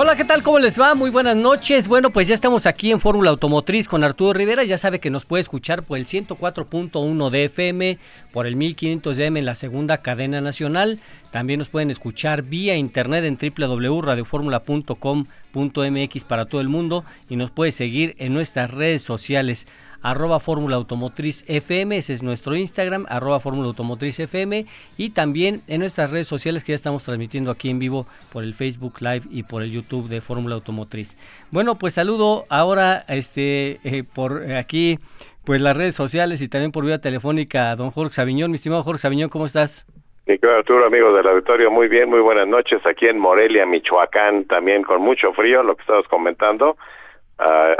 Hola, ¿qué tal? ¿Cómo les va? Muy buenas noches. Bueno, pues ya estamos aquí en Fórmula Automotriz con Arturo Rivera. Ya sabe que nos puede escuchar por el 104.1 de FM, por el 1500 de M en la segunda cadena nacional. También nos pueden escuchar vía internet en www.radioformula.com.mx para todo el mundo y nos puede seguir en nuestras redes sociales arroba Fórmula Automotriz FM, ese es nuestro Instagram, arroba Fórmula Automotriz FM y también en nuestras redes sociales que ya estamos transmitiendo aquí en vivo por el Facebook Live y por el YouTube de Fórmula Automotriz. Bueno, pues saludo ahora este eh, por aquí pues las redes sociales y también por vía telefónica don Jorge Sabiñón. Mi estimado Jorge Sabiñón, ¿cómo estás? Mi querido Arturo, amigo del auditorio, muy bien, muy buenas noches aquí en Morelia, Michoacán, también con mucho frío, lo que estabas comentando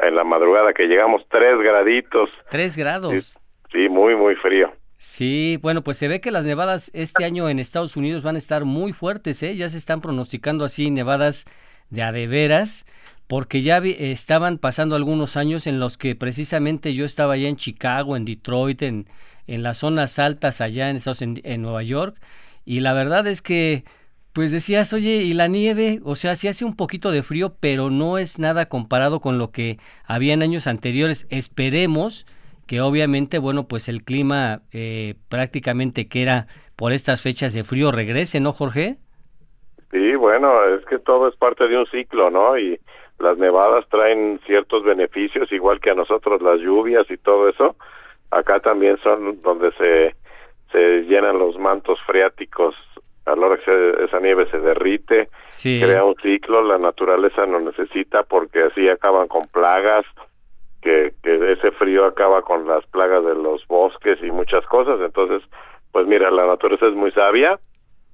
en la madrugada que llegamos tres graditos. Tres grados. Sí, muy, muy frío. Sí, bueno, pues se ve que las nevadas este año en Estados Unidos van a estar muy fuertes, ¿eh? Ya se están pronosticando así nevadas de adeveras, porque ya estaban pasando algunos años en los que precisamente yo estaba allá en Chicago, en Detroit, en, en las zonas altas allá en, Estados, en Nueva York, y la verdad es que pues decías, oye, ¿y la nieve? O sea, sí hace un poquito de frío, pero no es nada comparado con lo que había en años anteriores. Esperemos que obviamente, bueno, pues el clima eh, prácticamente que era por estas fechas de frío regrese, ¿no, Jorge? Sí, bueno, es que todo es parte de un ciclo, ¿no? Y las nevadas traen ciertos beneficios, igual que a nosotros las lluvias y todo eso. Acá también son donde se, se llenan los mantos freáticos a la hora que esa nieve se derrite, crea un ciclo, la naturaleza no necesita porque así acaban con plagas, que, que ese frío acaba con las plagas de los bosques y muchas cosas, entonces, pues mira, la naturaleza es muy sabia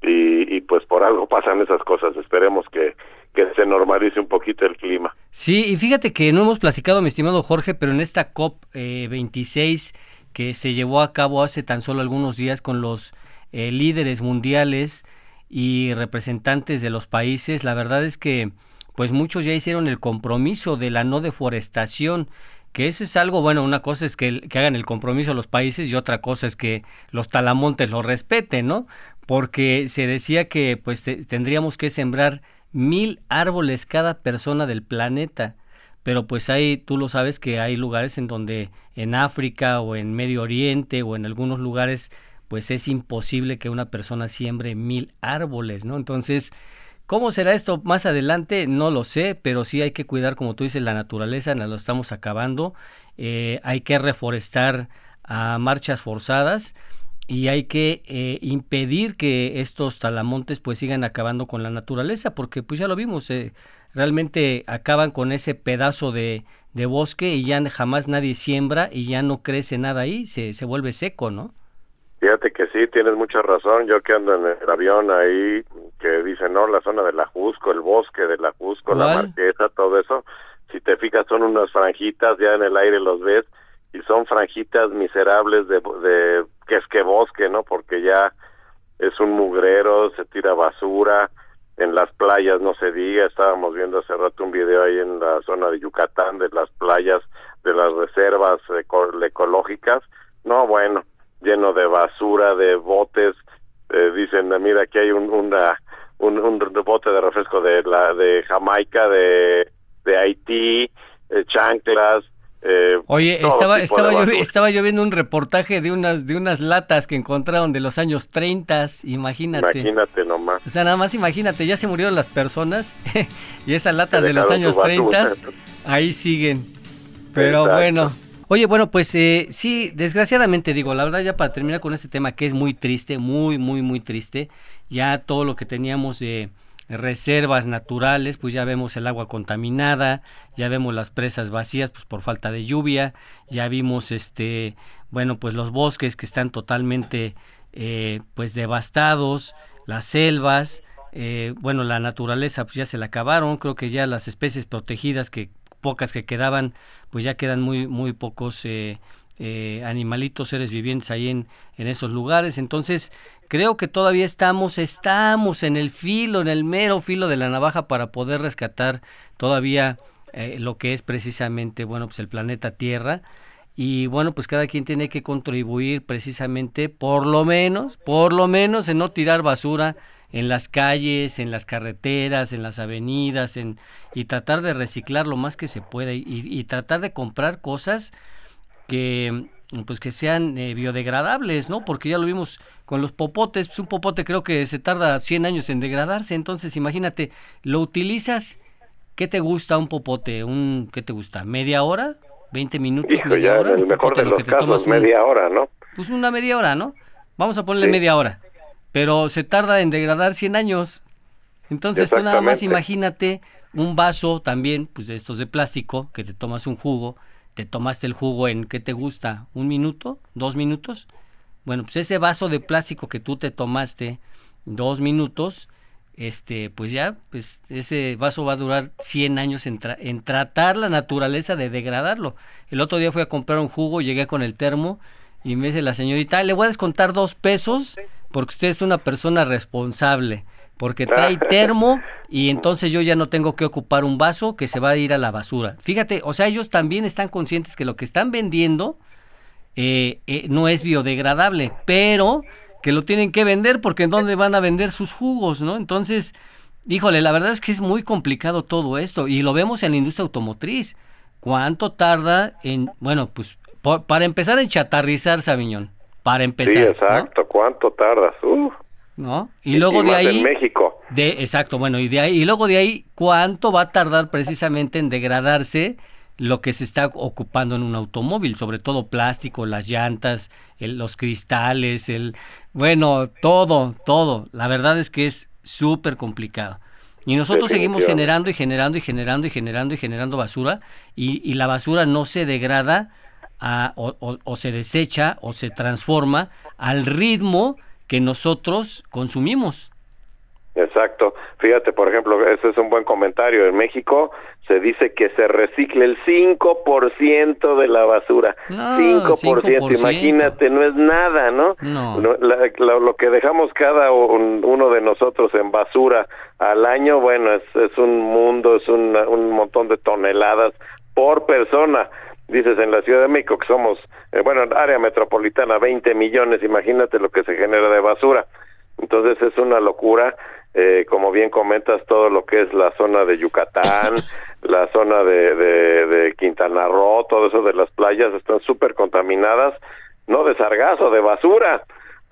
y, y pues por algo pasan esas cosas, esperemos que, que se normalice un poquito el clima. Sí, y fíjate que no hemos platicado, mi estimado Jorge, pero en esta COP eh, 26 que se llevó a cabo hace tan solo algunos días con los eh, líderes mundiales y representantes de los países, la verdad es que pues muchos ya hicieron el compromiso de la no deforestación, que eso es algo, bueno, una cosa es que, hagan el compromiso los países y otra cosa es que los talamontes lo respeten, ¿no? Porque se decía que pues tendríamos que sembrar mil árboles cada persona del planeta pero pues hay, tú lo sabes que hay lugares en donde en África o en Medio Oriente o en algunos lugares pues es imposible que una persona siembre mil árboles, ¿no? Entonces, ¿cómo será esto más adelante? No lo sé, pero sí hay que cuidar, como tú dices, la naturaleza, nos lo estamos acabando, eh, hay que reforestar a marchas forzadas y hay que eh, impedir que estos talamontes pues sigan acabando con la naturaleza, porque pues ya lo vimos, eh, realmente acaban con ese pedazo de, de, bosque y ya jamás nadie siembra y ya no crece nada ahí, se, se vuelve seco, ¿no? Fíjate que sí, tienes mucha razón. Yo que ando en el avión ahí, que dice, no, la zona de la Jusco, el bosque de la Jusco, la Marquesa, todo eso. Si te fijas, son unas franjitas, ya en el aire los ves, y son franjitas miserables de, de que es que bosque, ¿no? Porque ya es un mugrero, se tira basura, en las playas no se diga, estábamos viendo hace rato un video ahí en la zona de Yucatán de las playas, de las reservas ecológicas. No, bueno, lleno de basura, de botes. Eh, dicen, mira, aquí hay un, una, un, un bote de refresco de la de Jamaica, de, de Haití, eh, chanclas. Eh, Oye, estaba estaba yo, estaba yo viendo un reportaje de unas de unas latas que encontraron de los años 30, imagínate. Imagínate nomás. O sea, nada más imagínate, ya se murieron las personas y esas latas de los años 30 ahí siguen. Pero bueno, Oye, bueno, pues eh, sí, desgraciadamente digo, la verdad ya para terminar con este tema que es muy triste, muy, muy, muy triste, ya todo lo que teníamos de reservas naturales, pues ya vemos el agua contaminada, ya vemos las presas vacías, pues por falta de lluvia, ya vimos este, bueno, pues los bosques que están totalmente, eh, pues devastados, las selvas, eh, bueno, la naturaleza pues ya se la acabaron, creo que ya las especies protegidas que pocas que quedaban, pues ya quedan muy, muy pocos eh, eh, animalitos, seres vivientes ahí en, en esos lugares. Entonces, creo que todavía estamos, estamos en el filo, en el mero filo de la navaja para poder rescatar todavía eh, lo que es precisamente, bueno, pues el planeta Tierra. Y bueno, pues cada quien tiene que contribuir precisamente, por lo menos, por lo menos en no tirar basura en las calles, en las carreteras, en las avenidas, en, y tratar de reciclar lo más que se pueda y, tratar de comprar cosas que pues que sean eh, biodegradables, ¿no? Porque ya lo vimos con los popotes, pues un popote creo que se tarda 100 años en degradarse, entonces imagínate, lo utilizas, ¿qué te gusta un popote? Un ¿qué te gusta? ¿Media hora? ¿20 minutos? media hora, el mejor de los casos, media hora, ¿no? Pues una media hora, ¿no? Vamos a ponerle media hora pero se tarda en degradar 100 años. Entonces tú nada más imagínate un vaso también, pues de estos de plástico, que te tomas un jugo, te tomaste el jugo en, ¿qué te gusta? ¿Un minuto? ¿Dos minutos? Bueno, pues ese vaso de plástico que tú te tomaste dos minutos, este, pues ya, pues ese vaso va a durar 100 años en, en tratar la naturaleza de degradarlo. El otro día fui a comprar un jugo, llegué con el termo y me dice la señorita, le voy a descontar dos pesos porque usted es una persona responsable, porque trae termo y entonces yo ya no tengo que ocupar un vaso que se va a ir a la basura. Fíjate, o sea, ellos también están conscientes que lo que están vendiendo eh, eh, no es biodegradable, pero que lo tienen que vender porque en dónde van a vender sus jugos, ¿no? Entonces, híjole, la verdad es que es muy complicado todo esto y lo vemos en la industria automotriz. ¿Cuánto tarda en, bueno, pues para empezar en chatarrizar, Sabiñón? para empezar. Sí, exacto. ¿Cuánto tardas? ¿No? Y, luego de ahí. En México. De, exacto, bueno, y de ahí, y luego de ahí, ¿cuánto va a tardar precisamente en degradarse lo que se está ocupando en un automóvil? Sobre todo plástico, las llantas, los cristales, el. Bueno, todo, todo. La verdad es que es súper complicado. Y nosotros seguimos generando y generando y generando y generando y generando basura y, y la basura no se degrada o, se desecha o se transforma al ritmo que nosotros consumimos. Exacto. Fíjate, por ejemplo, ese es un buen comentario. En México se dice que se recicle el 5% de la basura. 5%, imagínate, no es nada, ¿no? no. lo que dejamos cada uno de nosotros en basura al año, bueno, es, es un mundo, es un montón de toneladas por persona dices en la Ciudad de México que somos, eh, bueno, área metropolitana, 20 millones, imagínate lo que se genera de basura. Entonces es una locura, eh, como bien comentas, todo lo que es la zona de Yucatán, la zona de, de, de Quintana Roo, todo eso de las playas están súper contaminadas, no de sargazo, de basura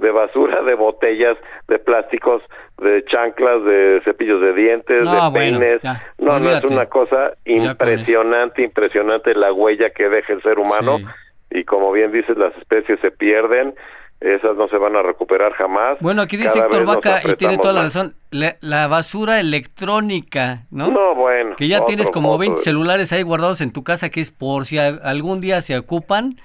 de basura, de botellas, de plásticos, de chanclas, de cepillos de dientes, de peines. no, no, es una cosa impresionante, impresionante la huella que deja el ser humano. Y como bien dices, las especies se pierden esas no se van a recuperar jamás. Bueno, aquí dice Héctor Vaca, y tiene toda la razón, la, basura electrónica, ¿no? No, bueno. Que ya tienes como 20 celulares ahí guardados en tu casa, que es por si algún día se ocupan,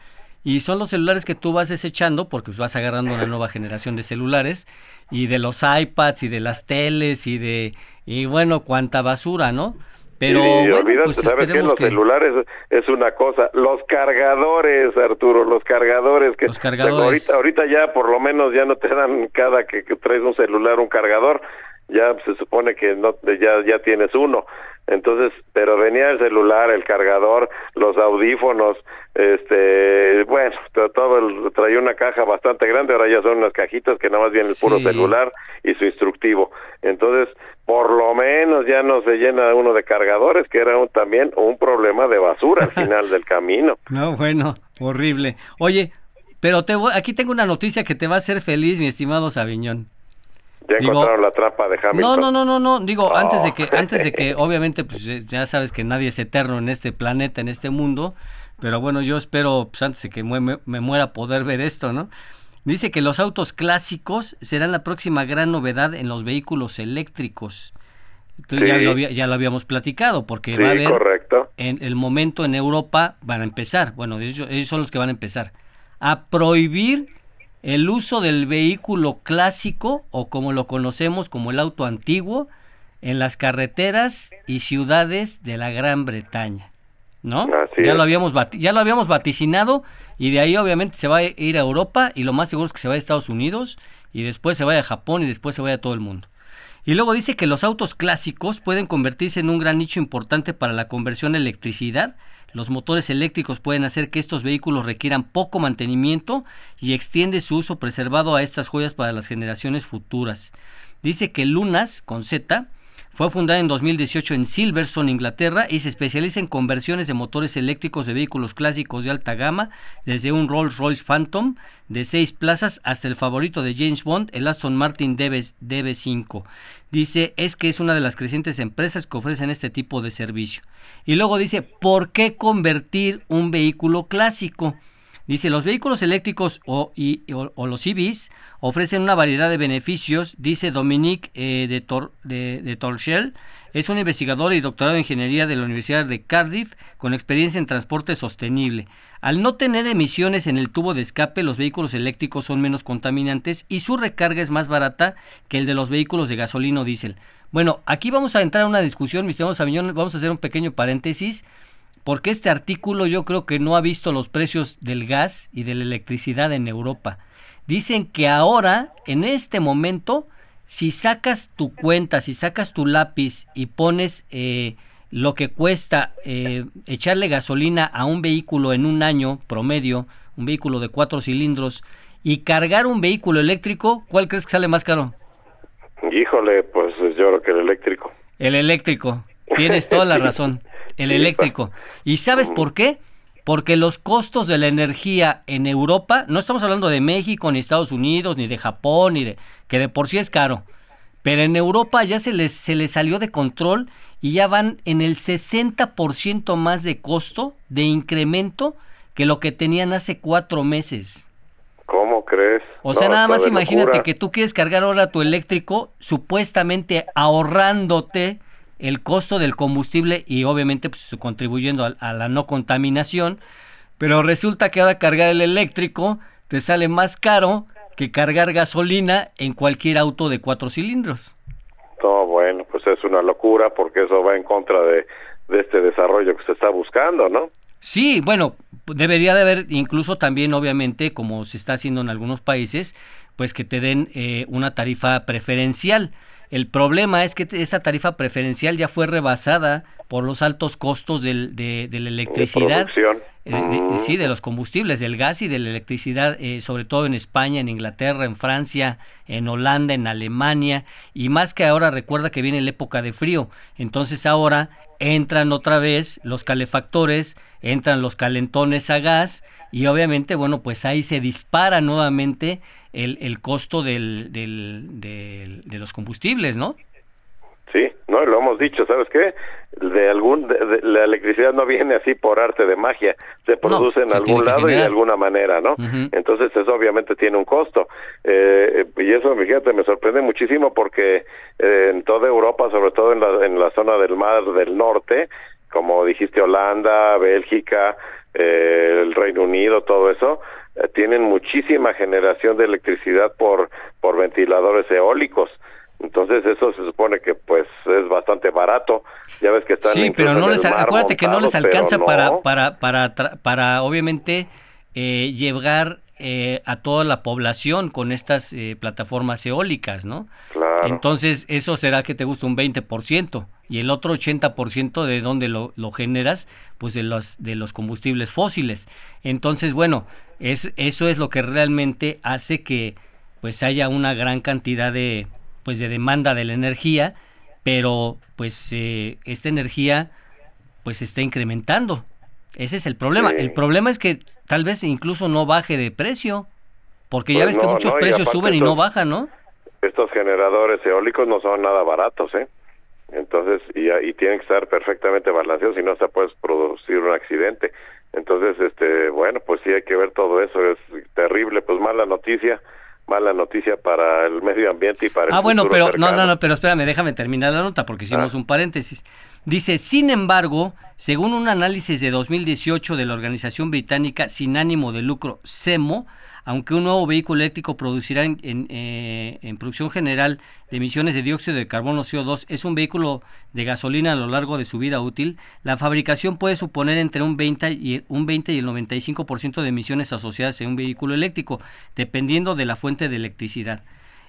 y son los celulares que tú vas desechando porque pues, vas agarrando una nueva generación de celulares y de los iPads y de las teles y de y bueno cuánta basura no pero olvídate, pues, sabes que los celulares es una cosa. Los cargadores Arturo los cargadores que los cargadores. ahorita ahorita ya por lo menos ya no te dan cada que, que traes un celular un cargador. Ya se supone que no ya ya tienes uno entonces pero venía el celular el cargador los audífonos este bueno todo el, traía una caja bastante grande ahora ya son unas cajitas que nada más viene el puro celular y su instructivo. Entonces por lo menos ya no se llena uno de cargadores que era también un problema de basura al final del camino. No bueno horrible. Oye pero te aquí tengo una noticia que te va a hacer feliz mi estimado Sabiñón ya encontraron la trampa de Hamilton. No, no, no, no, no. Digo, antes de que, antes de que, obviamente, pues ya sabes que nadie es eterno en este planeta, en este mundo. Pero bueno, yo espero, pues antes de que me, me muera, poder ver esto, ¿no? Dice que los autos clásicos serán la próxima gran novedad en los vehículos eléctricos. Entonces ya, lo, ya, lo, habíamos platicado, porque va a haber correcto. en el momento en Europa van a empezar, bueno, ellos son los que van a empezar a prohibir el uso del vehículo clásico o como lo conocemos como el auto antiguo en las carreteras y ciudades de la Gran Bretaña. ¿No? ya lo habíamos ya lo habíamos vaticinado y de ahí obviamente se va a ir a Europa y lo más seguro es que se va a Estados Unidos y después se vaya a Japón y después se vaya a todo el mundo. Y luego dice que los autos clásicos pueden convertirse en un gran nicho importante para la conversión a electricidad. Los motores eléctricos pueden hacer que estos vehículos requieran poco mantenimiento y extiende su uso preservado a estas joyas para las generaciones futuras. Dice que Lunas, con Z, fue fundada en 2018 en Silverstone, Inglaterra, y se especializa en conversiones de motores eléctricos de vehículos clásicos de alta gama, desde un Rolls-Royce Phantom de seis plazas hasta el favorito de James Bond, el Aston Martin DB, 5 Dice, es que es una de las crecientes empresas que ofrecen este tipo de servicio. Y luego dice, ¿por qué convertir un vehículo clásico? Dice, los vehículos eléctricos o, los EVs ofrecen una variedad de beneficios, dice Dominique eh, de, Tor, de, es un investigador y doctorado en ingeniería de la Universidad de Cardiff con experiencia en transporte sostenible. Al no tener emisiones en el tubo de escape, los vehículos eléctricos son menos contaminantes y su recarga es más barata que el de los vehículos de gasolina o diésel. Bueno, aquí vamos a entrar a una discusión, mis estimados vamos a hacer un pequeño paréntesis porque este artículo yo creo que no ha visto los precios del gas y de la electricidad en Europa. Dicen que ahora, en este momento, si sacas tu cuenta, si sacas tu lápiz y pones eh, lo que cuesta eh, echarle gasolina a un vehículo en un año promedio, un vehículo de cuatro cilindros, y cargar un vehículo eléctrico, ¿cuál crees que sale más caro? Híjole, pues yo creo que el eléctrico. El eléctrico, tienes toda la razón el eléctrico. ¿Y sabes por qué? Porque los costos de la energía en Europa, no estamos hablando de México, ni Estados Unidos, ni de Japón, ni de que de por sí es caro. Pero en Europa ya se les, se les salió de control y ya van en el 60% más de costo, de incremento, que lo que tenían hace cuatro meses. ¿Cómo crees? O sea, nada más imagínate que tú quieres cargar ahora tu eléctrico, supuestamente ahorrándote el costo del combustible y obviamente pues, contribuyendo a, la no contaminación, pero resulta que ahora cargar el eléctrico te sale más caro que cargar gasolina en cualquier auto de cuatro cilindros. No, bueno, pues es una locura porque eso va en contra de, este desarrollo que se está buscando, ¿no? Sí, bueno, debería de haber incluso también, obviamente, como se está haciendo en algunos países, pues que te den eh, una tarifa preferencial. El problema es que esa tarifa preferencial ya fue rebasada por los altos costos del, de, la electricidad. Eh, sí, de los combustibles, del gas y de la electricidad, eh, sobre todo en España, en Inglaterra, en Francia, en Holanda, en Alemania, y más que ahora recuerda que viene la época de frío, entonces ahora entran otra vez los calefactores, entran los calentones a gas, y obviamente, bueno, pues ahí se dispara nuevamente el, el costo del, del, de los combustibles, ¿no? Sí, no, lo hemos dicho, ¿sabes qué? De algún, la electricidad no viene así por arte de magia, se produce en algún lado y de alguna manera, ¿no? Entonces eso obviamente tiene un costo. Eh, y eso, fíjate, me sorprende muchísimo porque eh, en toda Europa, sobre todo en la, en la zona del mar del norte, como dijiste, Holanda, Bélgica, eh, el Reino Unido, todo eso, eh, tienen muchísima generación de electricidad por, por ventiladores eólicos. Entonces eso se supone que pues es bastante barato. Ya ves que están Sí, pero no les acuérdate que no les alcanza para para para para obviamente eh, llevar eh, a toda la población con estas eh, plataformas eólicas, ¿no? Claro. Entonces, eso será que te gusta un 20% y el otro 80% de dónde lo, lo, generas, pues de los, de los combustibles fósiles. Entonces, bueno, es, eso es lo que realmente hace que pues haya una gran cantidad de, pues, de demanda de la energía, pero pues eh, esta energía pues está incrementando. Ese es el problema. El problema es que tal vez incluso no baje de precio, porque ya pues ves que muchos precios suben y no bajan, ¿no? Estos generadores eólicos no son nada baratos, ¿eh? Entonces, y, y tienen que estar perfectamente balanceados, si no se puede producir un accidente. Entonces, este, bueno, pues sí hay que ver todo eso, es terrible, pues mala noticia, mala noticia para el medio ambiente y para el Ah, bueno, pero no, no, no, pero espérame, déjame terminar la nota porque hicimos ah. un paréntesis. Dice, sin embargo, según un análisis de 2018 de la organización británica sin ánimo de lucro CEMO, aunque un nuevo vehículo eléctrico producirá en, eh, en, producción general de emisiones de dióxido de carbono CO2 es un vehículo de gasolina a lo largo de su vida útil, la fabricación puede suponer entre un 20 y, un 20 y el 95% de emisiones asociadas a un vehículo eléctrico, dependiendo de la fuente de electricidad.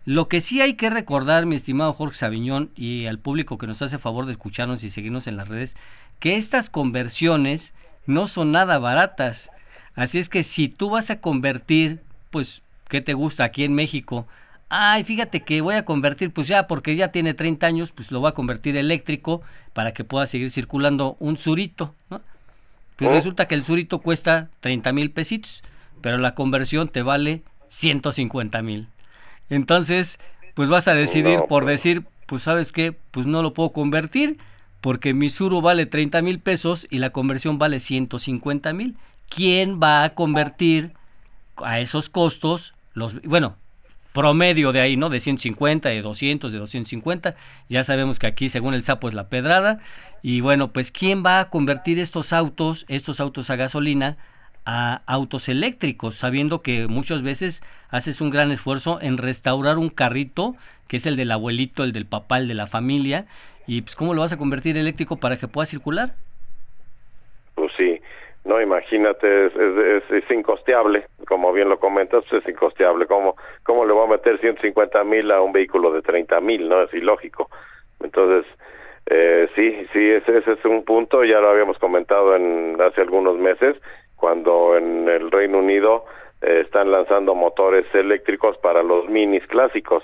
Lo que sí hay que recordar, mi estimado Jorge Sabiñón, y al público que nos hace favor de escucharnos y seguirnos en las redes, que estas conversiones no son nada baratas. Así es que si tú vas a convertir, pues, ¿qué te gusta aquí en México? Ay, fíjate que voy a convertir, pues ya, porque ya tiene 30 años, pues lo voy a convertir eléctrico para que pueda seguir circulando un surito, ¿no? Pues oh. resulta que el surito cuesta 30 mil pesitos, pero la conversión te vale 150 mil. Entonces, pues vas a decidir por pues. decir, pues sabes qué, pues no lo puedo convertir porque mi suru vale 30 mil pesos y la conversión vale 150 mil. ¿Quién va a convertir a esos costos los, bueno, promedio de ahí, ¿no? De 150, de 200, de 250. Ya sabemos que aquí, según el sapo, es la pedrada. Y bueno, pues ¿quién va a convertir estos autos, estos autos a gasolina, a autos eléctricos? Sabiendo que muchas veces haces un gran esfuerzo en restaurar un carrito, que es el del abuelito, el del papá, el de la familia. Y pues ¿cómo lo vas a convertir eléctrico para que pueda circular? No, imagínate, es, es, incosteable, como bien lo comentas, es incosteable. ¿Cómo, ¿Cómo le voy a meter 150 mil a un vehículo de 30 mil? No, es ilógico. Entonces, eh, sí, sí, ese, ese, es un punto, ya lo habíamos comentado en hace algunos meses, cuando en el Reino Unido eh, están lanzando motores eléctricos para los minis clásicos.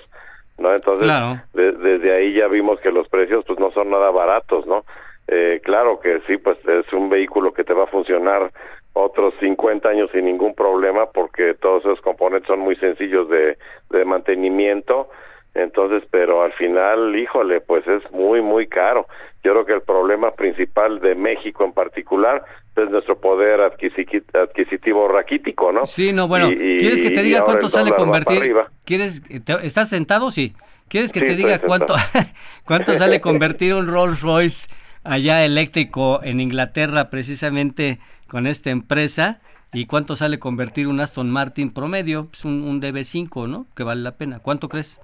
¿no? Entonces, desde ahí ya vimos que los precios pues no son nada baratos, ¿no? Eh, claro que sí, pues es un vehículo que te va a funcionar otros 50 años sin ningún problema porque todos esos componentes son muy sencillos de, de mantenimiento. Entonces, pero al final, híjole, pues es muy, muy caro. Yo creo que el problema principal de México en particular es nuestro poder adquisitivo raquítico, ¿no? Sí, no, bueno, ¿quieres que te diga cuánto sale convertir? ¿Quieres, ¿Estás sentado? Sí. ¿Quieres que te diga cuánto, cuánto sale convertir un Rolls Royce allá eléctrico en Inglaterra precisamente con esta empresa y cuánto sale convertir un Aston Martin promedio, es un, un DB5, ¿no? Que vale la pena. ¿Cuánto crees?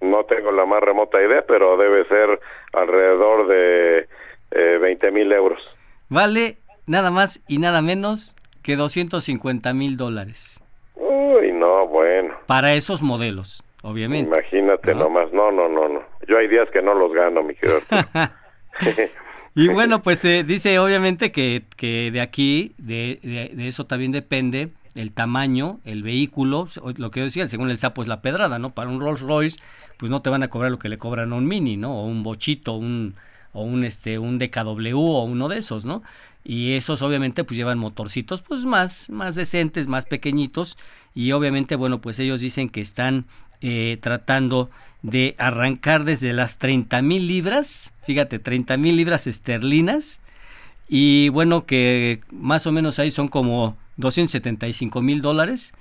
No tengo la más remota idea, pero debe ser alrededor de eh, 20 mil euros. Vale nada más y nada menos que 250 mil dólares. Uy, no, bueno. Para esos modelos, obviamente. Imagínate nomás, no, no, no, no. Yo hay días que no los gano, mi querido. y bueno, pues eh, dice obviamente que, que de aquí, de, de, eso también depende el tamaño, el vehículo, lo que yo decía, según el sapo es la pedrada, ¿no? Para un Rolls Royce, pues no te van a cobrar lo que le cobran a un Mini, ¿no? O un Bochito, un, o un, este, un DKW o uno de esos, ¿no? Y esos obviamente pues llevan motorcitos pues más, más decentes, más pequeñitos y obviamente bueno pues ellos dicen que están eh, tratando de arrancar desde las 30 mil libras, fíjate, 30 mil libras esterlinas, y bueno, que más o menos ahí son como 275 mil dólares.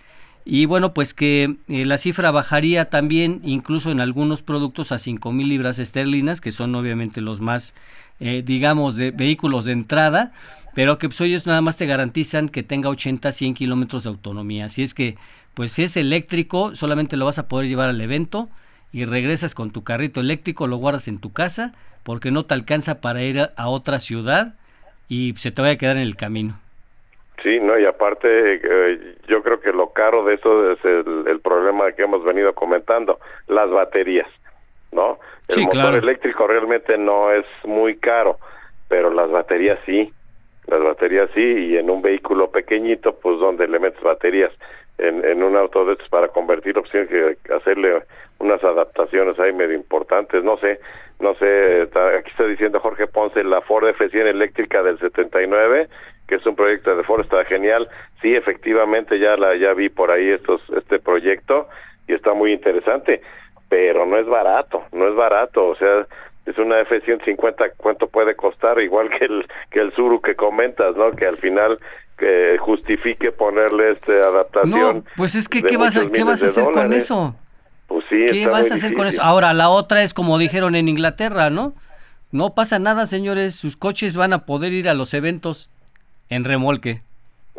Y bueno, pues que eh, la cifra bajaría también incluso en algunos productos a 5 mil libras esterlinas, que son obviamente los más, eh, digamos, de vehículos de entrada, pero que pues ellos nada más te garantizan que tenga 80 100 kilómetros de autonomía. Así es que, pues si es eléctrico, solamente lo vas a poder llevar al evento y regresas con tu carrito eléctrico, lo guardas en tu casa porque no te alcanza para ir a, otra ciudad y se te va a quedar en el camino. Sí, no, y aparte eh, yo creo que lo caro de eso es el, problema que hemos venido comentando, las baterías, ¿no? El motor eléctrico realmente no es muy caro, pero las baterías sí, las baterías sí, y en un vehículo pequeñito, pues donde le metes baterías en, en un auto de estos para convertir opciones que hacerle unas adaptaciones ahí medio importantes, no sé, no sé, aquí está diciendo Jorge Ponce, la Ford F100 eléctrica del 79, que es un proyecto de Ford, está genial, sí, efectivamente ya la ya vi por ahí estos este proyecto y está muy interesante, pero no es barato, no es barato, o sea, es una F-150, ¿cuánto puede costar? Igual que el, que el Suru que comentas, ¿no? Que al final que justifique ponerle esta adaptación. No, pues es que, ¿qué vas, a, ¿qué vas a hacer con eso? Pues sí, ¿Qué vas a hacer con eso? Ahora, la otra es como dijeron en Inglaterra, ¿no? No pasa nada, señores, sus coches van a poder ir a los eventos en remolque.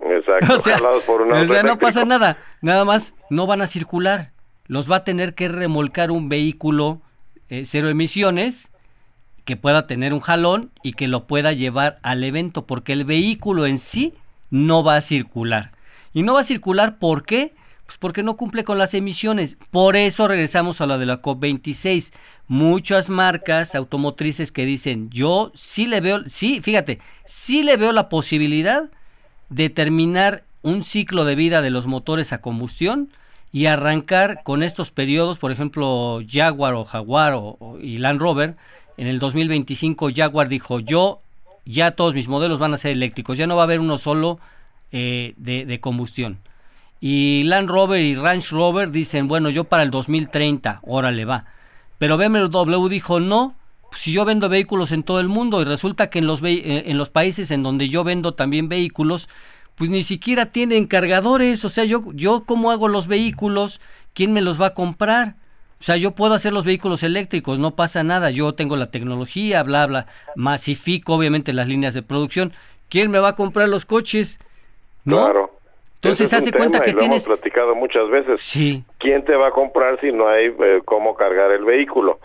Exacto, o sea, por o sea no pasa nada, nada más no van a circular, los va a tener que remolcar un vehículo eh, cero emisiones que pueda tener un jalón y que lo pueda llevar al evento, porque el vehículo en sí no va a circular. Y no va a circular, ¿por qué? Pues porque no cumple con las emisiones. Por eso regresamos a la de la COP26. Muchas marcas automotrices que dicen, yo sí le veo, sí, fíjate, sí le veo la posibilidad de terminar un ciclo de vida de los motores a combustión y arrancar con estos periodos, por ejemplo, Jaguar o Jaguar o, y Land Rover, en el 2025 Jaguar dijo, yo ya todos mis modelos van a ser eléctricos, ya no va a haber uno solo eh, de, combustión. Y Land Rover y Range Rover dicen, bueno, yo para el 2030, órale va. Pero BMW dijo, no, pues si yo vendo vehículos en todo el mundo y resulta que en los, eh, en los países en donde yo vendo también vehículos, pues ni siquiera tienen cargadores, o sea, yo, yo cómo hago los vehículos, ¿quién me los va a comprar? O sea, yo puedo hacer los vehículos eléctricos, no pasa nada, yo tengo la tecnología, bla, bla, masifico obviamente las líneas de producción, ¿quién me va a comprar los coches? Claro. Entonces hace cuenta que lo tienes... Hemos platicado muchas veces. Sí. ¿Quién te va a comprar si no hay eh, cómo cargar el vehículo?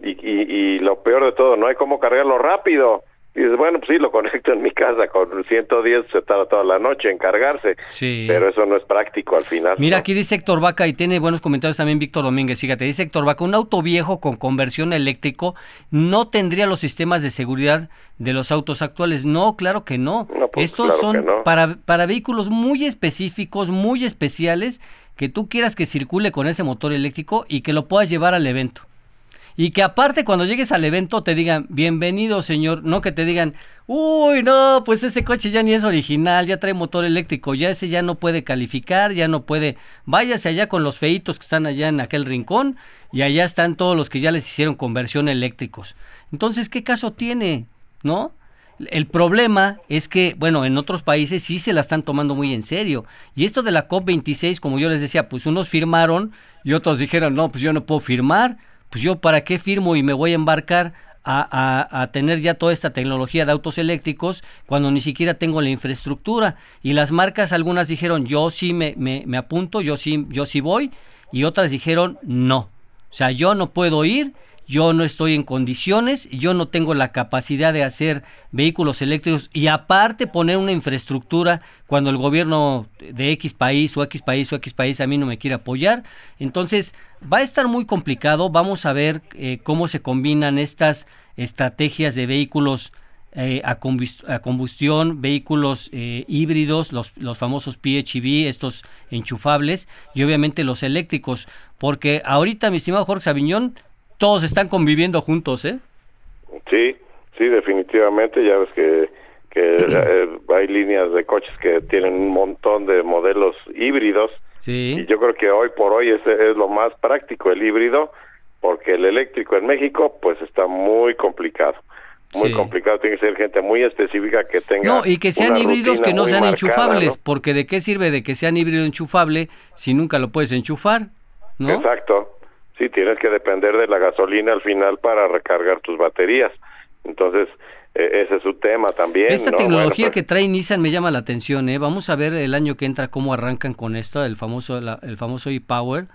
Y, y, y lo peor de todo, no hay cómo cargarlo rápido. Y dices, bueno, pues sí, lo conecto en mi casa con 110, se tarda toda la noche en cargarse. Sí. Pero eso no es práctico al final. Mira, aquí dice Héctor Vaca y tiene buenos comentarios también Víctor Domínguez. Fíjate, dice Héctor Vaca, un auto viejo con conversión eléctrico no tendría los sistemas de seguridad de los autos actuales. No, claro que no. Pues Estos son para, para vehículos muy específicos, muy especiales, que tú quieras que circule con ese motor eléctrico y que lo puedas llevar al evento y que aparte cuando llegues al evento te digan, bienvenido señor, no que te digan, uy, no, pues ese coche ya ni es original, ya trae motor eléctrico, ya ese ya no puede calificar, ya no puede, váyase allá con los feitos que están allá en aquel rincón y allá están todos los que ya les hicieron conversión eléctricos. Entonces, ¿qué caso tiene? ¿No? El problema es que, bueno, en otros países sí se la están tomando muy en serio. Y esto de la COP26, como yo les decía, pues unos firmaron y otros dijeron, no, pues yo no puedo firmar pues yo para qué firmo y me voy a embarcar a, tener ya toda esta tecnología de autos eléctricos cuando ni siquiera tengo la infraestructura. Y las marcas, algunas dijeron, yo sí me, me, me apunto, yo sí, yo sí voy, y otras dijeron, no. O sea, yo no puedo ir yo no estoy en condiciones, yo no tengo la capacidad de hacer vehículos eléctricos y aparte poner una infraestructura cuando el gobierno de X país o X país o X país a mí no me quiere apoyar. Entonces va a estar muy complicado, vamos a ver eh, cómo se combinan estas estrategias de vehículos eh, a, combustión, vehículos eh, híbridos, los, los famosos PHEV, estos enchufables, y obviamente los eléctricos, porque ahorita, mi estimado Jorge Sabiñón, todos están conviviendo juntos, ¿eh? Sí, sí, definitivamente. Ya ves que, que eh, hay líneas de coches que tienen un montón de modelos híbridos. Sí. Y yo creo que hoy por hoy es, es lo más práctico el híbrido, porque el eléctrico en México pues está muy complicado. Muy complicado, tiene que ser gente muy específica que tenga. No, y que sean híbridos que no sean enchufables, porque ¿de qué sirve de que sean híbrido enchufable si nunca lo puedes enchufar? ¿no? Exacto, sí tienes que depender de la gasolina al final para recargar tus baterías. Entonces, e, ese es su tema también. Esta tecnología que trae Nissan me llama la atención, ¿eh? Vamos a ver el año que entra cómo arrancan con esto, el famoso, el famoso e-Power,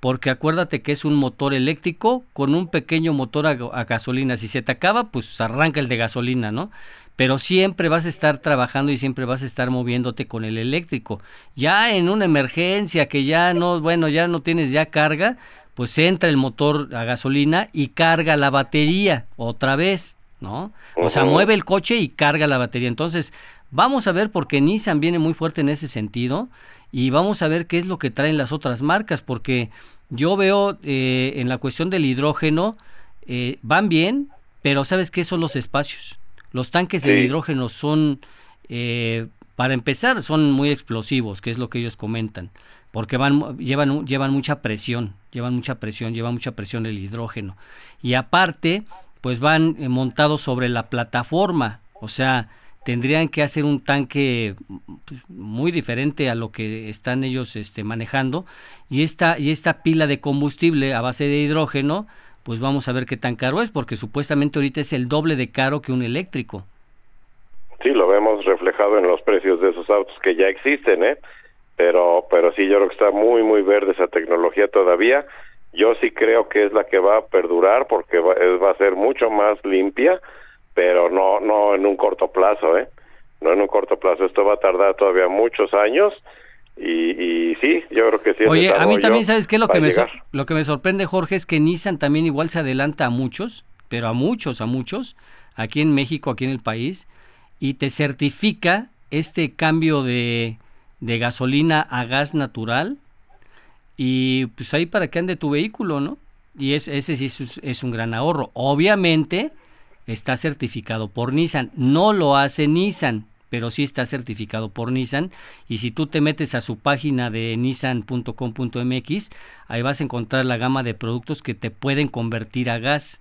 porque acuérdate que es un motor eléctrico con un pequeño motor a, gasolina. Si se te acaba, pues arranca el de gasolina, ¿no? Pero siempre vas a estar trabajando y siempre vas a estar moviéndote con el eléctrico. Ya en una emergencia que ya no, bueno, ya no tienes ya carga, pues entra el motor a gasolina y carga la batería otra vez, ¿no? O sea, mueve el coche y carga la batería. Entonces, vamos a ver porque Nissan viene muy fuerte en ese sentido y vamos a ver qué es lo que traen las otras marcas porque yo veo eh, en la cuestión del hidrógeno eh, van bien, pero ¿sabes qué son los espacios? Los tanques de hidrógeno son, eh, para empezar, son muy explosivos, que es lo que ellos comentan porque van, llevan, llevan mucha presión, llevan mucha presión, llevan mucha presión el hidrógeno. Y aparte, pues van eh, montados sobre la plataforma, o sea, tendrían que hacer un tanque pues, muy diferente a lo que están ellos este, manejando. Y esta, y esta pila de combustible a base de hidrógeno, pues vamos a ver qué tan caro es, porque supuestamente ahorita es el doble de caro que un eléctrico. Sí, lo vemos reflejado en los precios de esos autos que ya existen, ¿eh? Pero pero sí yo creo que está muy muy verde esa tecnología todavía yo sí creo que es la que va a perdurar porque va, va a ser mucho más limpia pero no no en un corto plazo eh no en un corto plazo esto va a tardar todavía muchos años Y, sí, yo creo que sí. Oye, a mí también, ¿sabes qué? Lo que, me lo que me sorprende, Jorge, es que Nissan también igual se adelanta a muchos, pero a muchos, a muchos, aquí en México, aquí en el país, y te certifica este cambio de, de gasolina a gas natural y pues ahí para que ande tu vehículo, ¿no? Y es, ese sí es, un gran ahorro. Obviamente está certificado por Nissan. No lo hace Nissan, pero sí está certificado por Nissan. Y si tú te metes a su página de nissan.com.mx, ahí vas a encontrar la gama de productos que te pueden convertir a gas.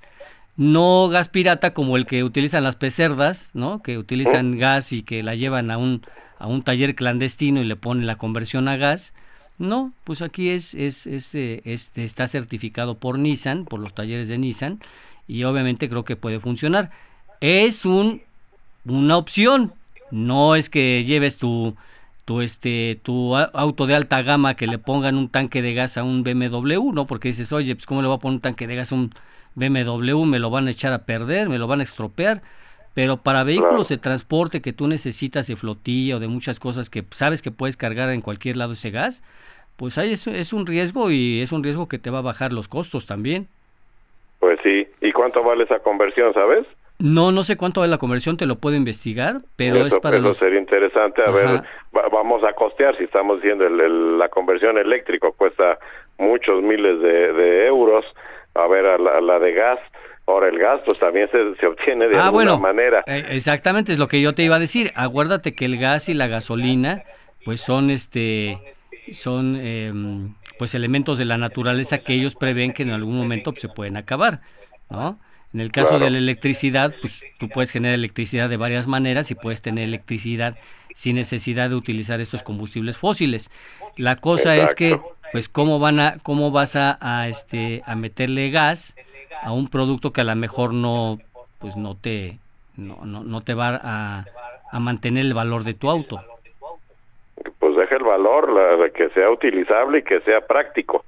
No gas pirata como el que utilizan las pecerdas, ¿no? Que utilizan gas y que la llevan a un, a un taller clandestino y le ponen la conversión a gas no, pues aquí es, es, este, está certificado por Nissan, por los talleres de Nissan, y obviamente creo que puede funcionar. Es un, una opción, no es que lleves tu, tu, este, tu auto de alta gama que le pongan un tanque de gas a un BMW, ¿no? Porque dices, oye, pues ¿cómo le voy a poner un tanque de gas a un BMW? Me lo van a echar a perder, me lo van a estropear. Pero para vehículos de transporte que tú necesitas de flotilla o de muchas cosas que sabes que puedes cargar en cualquier lado ese gas, pues ahí es, es un riesgo y es un riesgo que te va a bajar los costos también. Pues sí. ¿Y cuánto vale esa conversión, sabes? No, no sé cuánto vale la conversión, te lo puedo investigar, pero es para eso sería interesante. A ver, vamos a costear, si estamos diciendo el, la conversión eléctrico cuesta muchos miles de, euros, a ver, a la, de gas, ahora el gas pues también se, se obtiene de ah, alguna manera. Eh, exactamente, es lo que yo te iba a decir. Acuérdate que el gas y la gasolina pues son este son em, pues elementos de la naturaleza que ellos prevén que en algún momento pues, se pueden acabar, ¿no? En el caso de la electricidad, pues tú puedes generar electricidad de varias maneras y puedes tener electricidad sin necesidad de utilizar estos combustibles fósiles. La cosa es que, pues, cómo van a, cómo vas a, este, a meterle gas a un producto que a lo mejor no, pues, no te, no, no, no te va a, a mantener el valor de tu auto el valor, la, que sea utilizable y que sea práctico,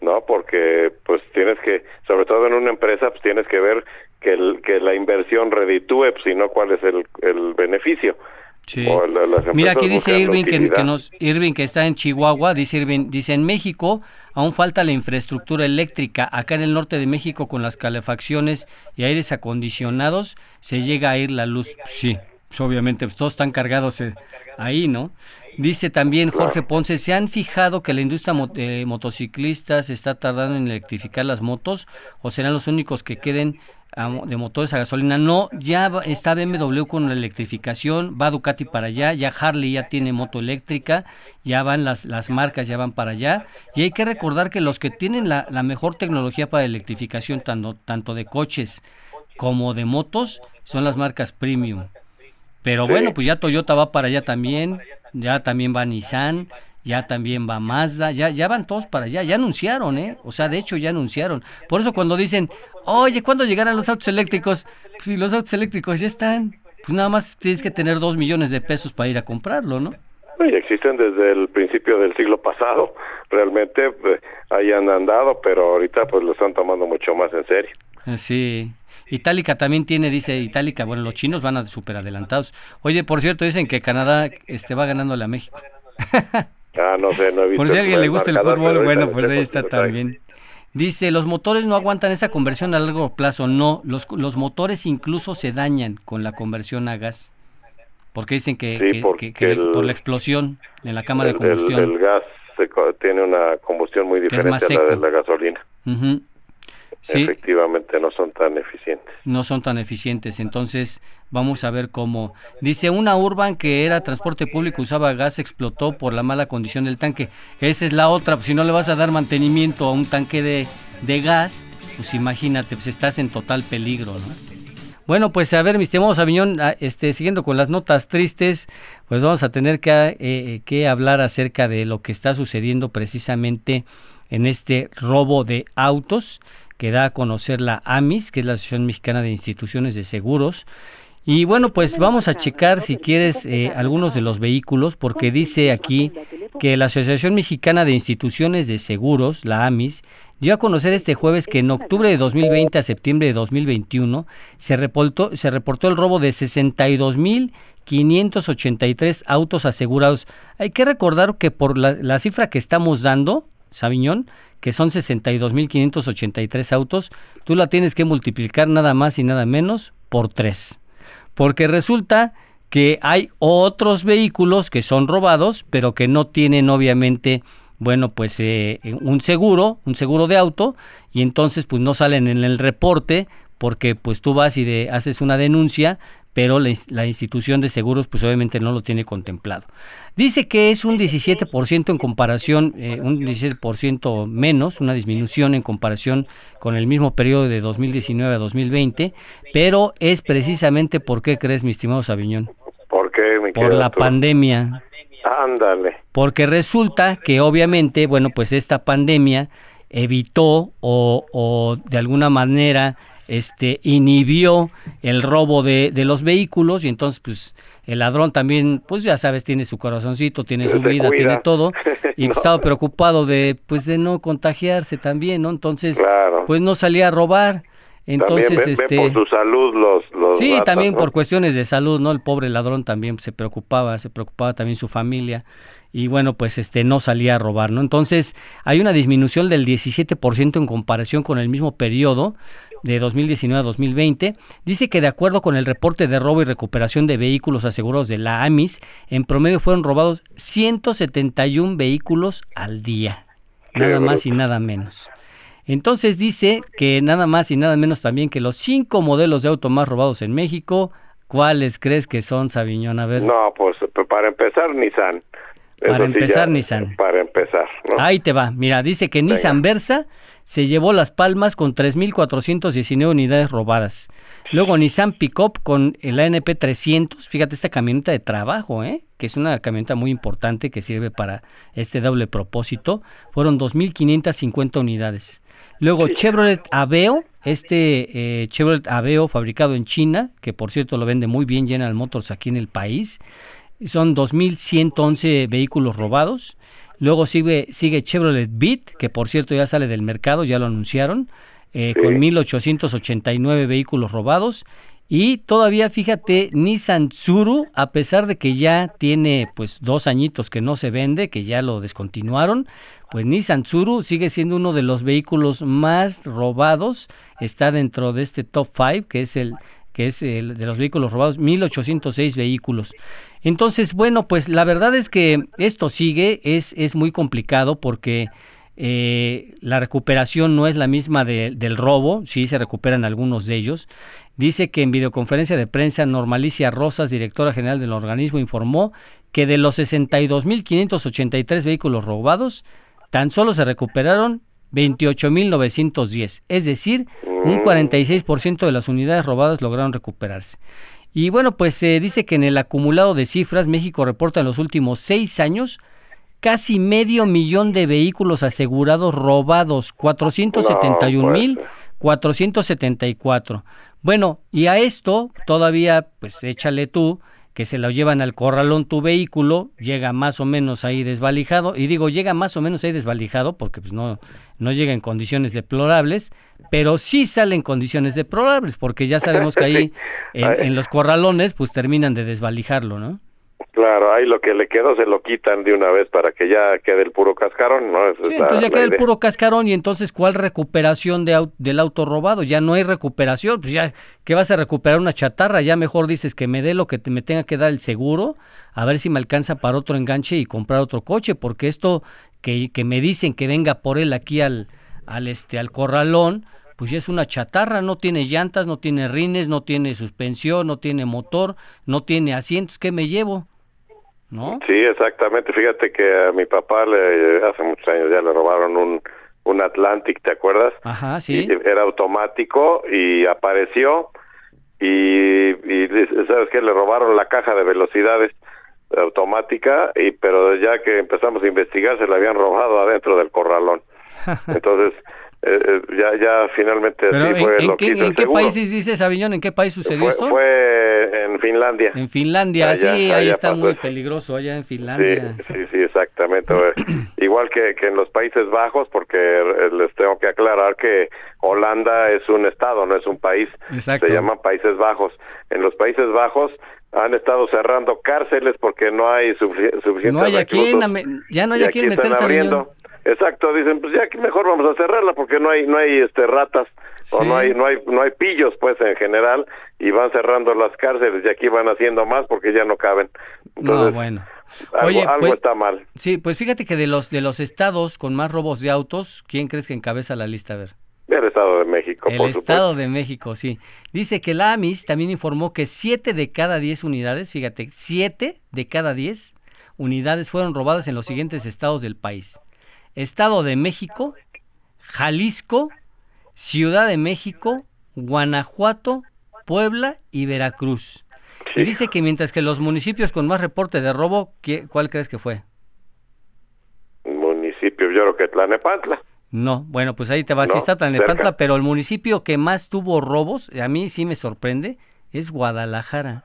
¿no? Porque pues tienes que, sobre todo en una empresa, pues tienes que ver que, el, que la inversión reditúe, pues, si no, cuál es el, el beneficio. Sí. Mira, aquí dice Irving que, nos, Irving que está en Chihuahua, dice Irving, dice en México aún falta la infraestructura eléctrica. Acá en el norte de México con las calefacciones y aires acondicionados se llega a ir la luz. Sí, pues, obviamente pues, todos están cargados eh, ahí, ¿no? Dice también Jorge Ponce, ¿se han fijado que la industria de motociclistas está tardando en electrificar las motos o serán los únicos que queden de motores a gasolina? No, ya está BMW con la electrificación, va Ducati para allá, ya Harley ya tiene moto eléctrica, ya van las, las marcas, ya van para allá. Y hay que recordar que los que tienen la, mejor tecnología para electrificación, tanto, tanto de coches como de motos, son las marcas premium. Pero bueno, pues ya Toyota va para allá también, ya también va Nissan, ya también va Mazda, ya, ya van todos para allá, ya anunciaron, ¿eh? O sea, de hecho ya anunciaron. Por eso cuando dicen, oye, ¿cuándo llegarán los autos eléctricos? Pues si los autos eléctricos ya están, pues nada más tienes que tener dos millones de pesos para ir a comprarlo, ¿no? Y existen desde el principio del siglo pasado, realmente pues, ahí han andado, pero ahorita pues lo están tomando mucho más en serio. Sí. Itálica también tiene, dice Itálica, bueno, los chinos van a súper adelantados. Oye, por cierto, dicen que Canadá este, va ganándole a México. ah, no sé, no he visto Por si a alguien le gusta el fútbol, bueno, pues ahí está también. Dice, los motores no aguantan esa conversión a largo plazo. No, los, los motores incluso se dañan con la conversión a gas. Porque dicen que, por la explosión en la cámara de combustión. El, gas tiene una combustión muy diferente a la de la gasolina efectivamente no son tan eficientes. No son tan eficientes, entonces vamos a ver cómo. Dice, una urban que era transporte público usaba gas, explotó por la mala condición del tanque. Esa es la otra, pues si no le vas a dar mantenimiento a un tanque de, de gas, pues imagínate, pues estás en total peligro, ¿no? Bueno, pues a ver, mis estimados Aviñón, ah, este, siguiendo con las notas tristes, pues vamos a tener que, eh, eh, que hablar acerca de lo que está sucediendo precisamente en este robo de autos que da a conocer la AMIS, que es la Asociación Mexicana de Instituciones de Seguros, Y bueno, pues vamos a checar si quieres eh, algunos de los vehículos, porque dice aquí que la Asociación Mexicana de Instituciones de Seguros, la AMIS, dio a conocer este jueves que en octubre de 2020 a septiembre de 2021 se reportó, se reportó el robo de 62.583 autos asegurados. Hay que recordar que por la, la cifra que estamos dando, Sabiñón, que son 62.583 autos, tú la tienes que multiplicar nada más y nada menos por 3 porque resulta que hay otros vehículos que son robados, pero que no tienen obviamente, bueno, pues eh, un seguro, un seguro de auto, y entonces pues no salen en el reporte porque pues tú vas y de, haces una denuncia, pero la, institución de seguros pues obviamente no lo tiene contemplado. Dice que es un 17% en comparación, eh, un 17% menos, una disminución en comparación con el mismo periodo de 2019 a 2020, pero es precisamente por qué crees, mi estimado Sabiñón. ¿Por qué, mi Por la pandemia. Ándale. Porque resulta que obviamente, bueno, pues esta pandemia evitó o, o de alguna manera este inhibió el robo de, de, los vehículos y entonces pues el ladrón también pues ya sabes tiene su corazoncito tiene su vida tiene todo y estaba preocupado de pues de no contagiarse también no entonces pues no salía a robar. Entonces este por su salud los, los sí también por cuestiones de salud no el pobre ladrón también se preocupaba se preocupaba también su familia y bueno, pues este no salía a robar, ¿no? Entonces, hay una disminución del 17% en comparación con el mismo periodo de 2019 a 2020, dice que de acuerdo con el reporte de robo y recuperación de vehículos asegurados de la AMIS, en promedio fueron robados 171 vehículos al día, nada más y nada menos. Entonces dice que nada más y nada menos también que los cinco modelos de auto más robados en México, ¿cuáles crees que son, Sabiñón? A ver. No, pues para empezar, Nissan. Para empezar, Nissan. Para empezar. Ahí te va. Mira, dice que Nissan Versa se llevó las palmas con 3.419 unidades robadas. Luego Nissan Pickup con el ANP 300, fíjate esta camioneta de trabajo, ¿eh? que es una camioneta muy importante que sirve para este doble propósito, fueron 2.550 unidades. Luego Chevrolet Aveo, este eh, Chevrolet Aveo fabricado en China, que por cierto lo vende muy bien General Motors aquí en el país, son 2.111 vehículos robados. Luego sigue, sigue Chevrolet Beat, que por cierto ya sale del mercado, ya lo anunciaron, eh, con 1.889 vehículos robados. Y todavía, fíjate, Nissan Tsuru, a pesar de que ya tiene pues dos añitos que no se vende, que ya lo descontinuaron, pues Nissan Tsuru sigue siendo uno de los vehículos más robados, está dentro de este top 5, que es el que es el de los vehículos robados, 1806 vehículos. Entonces, bueno, pues la verdad es que esto sigue, es, es muy complicado porque eh, la recuperación no es la misma del robo, sí se recuperan algunos de ellos. Dice que en videoconferencia de prensa Normalicia Rosas, directora general del organismo, informó que de los 62.583 vehículos robados, tan solo se recuperaron 28.910, es decir, un 46% mm. de las unidades robadas lograron recuperarse. Y bueno, pues se dice que en el acumulado de cifras, México reporta en los últimos seis años casi medio millón de vehículos asegurados robados, 471 mil 474. Bueno, y a esto todavía, pues échale tú, que se lo llevan al corralón tu vehículo, llega más o menos ahí desvalijado, y digo llega más o menos ahí desvalijado porque pues no, no llega en condiciones deplorables, pero sí sale en condiciones deplorables, porque ya sabemos que ahí en, los corralones pues terminan de desvalijarlo, ¿no? Claro, ahí lo que le quedó se lo quitan de una vez para que ya quede el puro cascarón, ¿no? sí, entonces ya queda el puro cascarón y entonces ¿cuál recuperación de, del auto robado? Ya no hay recuperación, pues ya, ¿qué vas a recuperar una chatarra? Ya mejor dices que me dé lo que te, me tenga que dar el seguro, a ver si me alcanza para otro enganche y comprar otro coche, porque esto que, que me dicen que venga por él aquí al, al, este, al corralón, pues ya es una chatarra, no tiene llantas, no tiene rines, no tiene suspensión, no tiene motor, no tiene asientos, ¿qué me llevo? Sí, exactamente. Fíjate que a mi papá le, hace muchos años ya le robaron un, un Atlantic, ¿te acuerdas? Ajá, sí. era automático y apareció y, y sabes qué? le robaron la caja de velocidades automática y pero ya que empezamos a investigar se la habían robado adentro del corralón. Entonces eh, eh, ya ya finalmente sí fue ¿en, qué, ¿en qué país dices Aviñón? ¿En qué país sucedió esto? Fue en Finlandia. En Finlandia, sí, ahí está muy peligroso, allá en Finlandia. Sí, sí, sí exactamente. Igual que, que en los Países Bajos, porque les tengo que aclarar que Holanda es un estado, no es un país. Se llaman Países Bajos. En los Países Bajos han estado cerrando cárceles porque no hay suficiente no hay aquí ya no hay aquí, meterse abriendo. Exacto, dicen, pues ya que mejor vamos a cerrarla porque no hay no hay este ratas o no hay no hay no hay pillos pues en general y van cerrando las cárceles y aquí van haciendo más porque ya no caben. no, bueno. Algo, algo pues, está mal. Sí, pues fíjate que de los de los estados con más robos de autos, ¿quién crees que encabeza la lista? A ver. El Estado de México. El Estado de México, sí. Dice que la AMIS también informó que 7 de cada 10 unidades, fíjate, 7 de cada 10 unidades fueron robadas en los siguientes estados del país. Estado de México, Jalisco, Ciudad de México, Guanajuato, Puebla y Veracruz. Y dice que mientras que los municipios con más reporte de robo, ¿cuál crees que fue? Municipio, yo creo que Tlanepantla. No, bueno, pues ahí te vas, sí está Tlanepantla, pero el municipio que más tuvo robos, a mí sí me sorprende, es Guadalajara,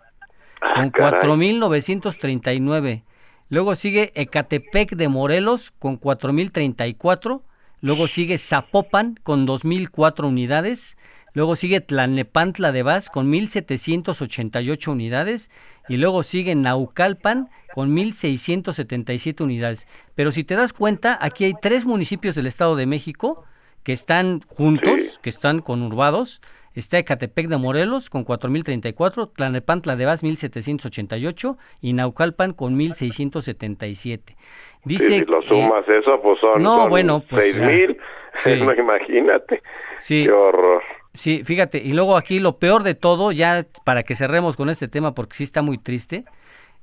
ah, con 4.939. Luego sigue Ecatepec de Morelos con 4.034. Luego sigue Zapopan con 2.004 unidades. Luego sigue Tlanepantla de Vaz con 1.788 unidades. Y luego sigue Naucalpan con 1.677 unidades. Pero si te das cuenta, aquí hay tres municipios del Estado de México que están juntos, que están conurbados. Está Ecatepec de Morelos con 4.034, Tlanepantla de Vaz 1.788 y Naucalpan con 1.677. Dice si lo sumas eso, pues son, no, bueno, pues, 6.000, no, imagínate. Sí. Qué horror. Sí, fíjate, y luego aquí lo peor de todo, ya para que cerremos con este tema porque sí está muy triste,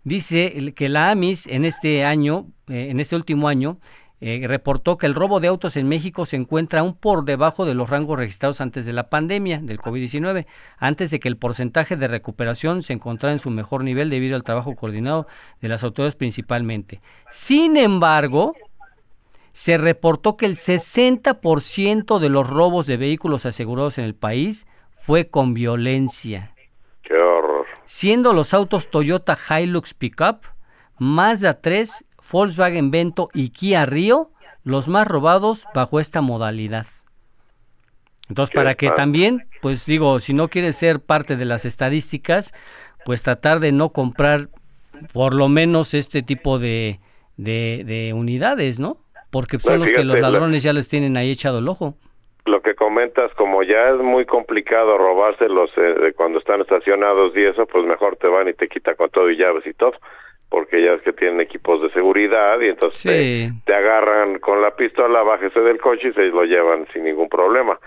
dice que la AMIS en este año, eh, en este último año, eh, reportó que el robo de autos en México se encuentra aún por debajo de los rangos registrados antes de la pandemia del COVID-19, antes de que el porcentaje de recuperación se encontrara en su mejor nivel debido al trabajo coordinado de las autoridades principalmente. Sin embargo, se reportó que el 60% de los robos de vehículos asegurados en el país fue con violencia. Qué horror. Siendo los autos Toyota Hilux Pickup, Mazda 3, Volkswagen Vento y Kia Rio los más robados bajo esta modalidad. Entonces, para que también, pues digo, si no quieres ser parte de las estadísticas, pues tratar de no comprar por lo menos este tipo de, de unidades, ¿no? Porque son los que los ladrones ya les tienen ahí echado el ojo. Lo que comentas, como ya es muy complicado robárselos eh, cuando están estacionados y eso, pues mejor te van y te quita con todo y llaves y todo, porque ya es que tienen equipos de seguridad y entonces te, agarran con la pistola, bájese del coche y se lo llevan sin ningún problema.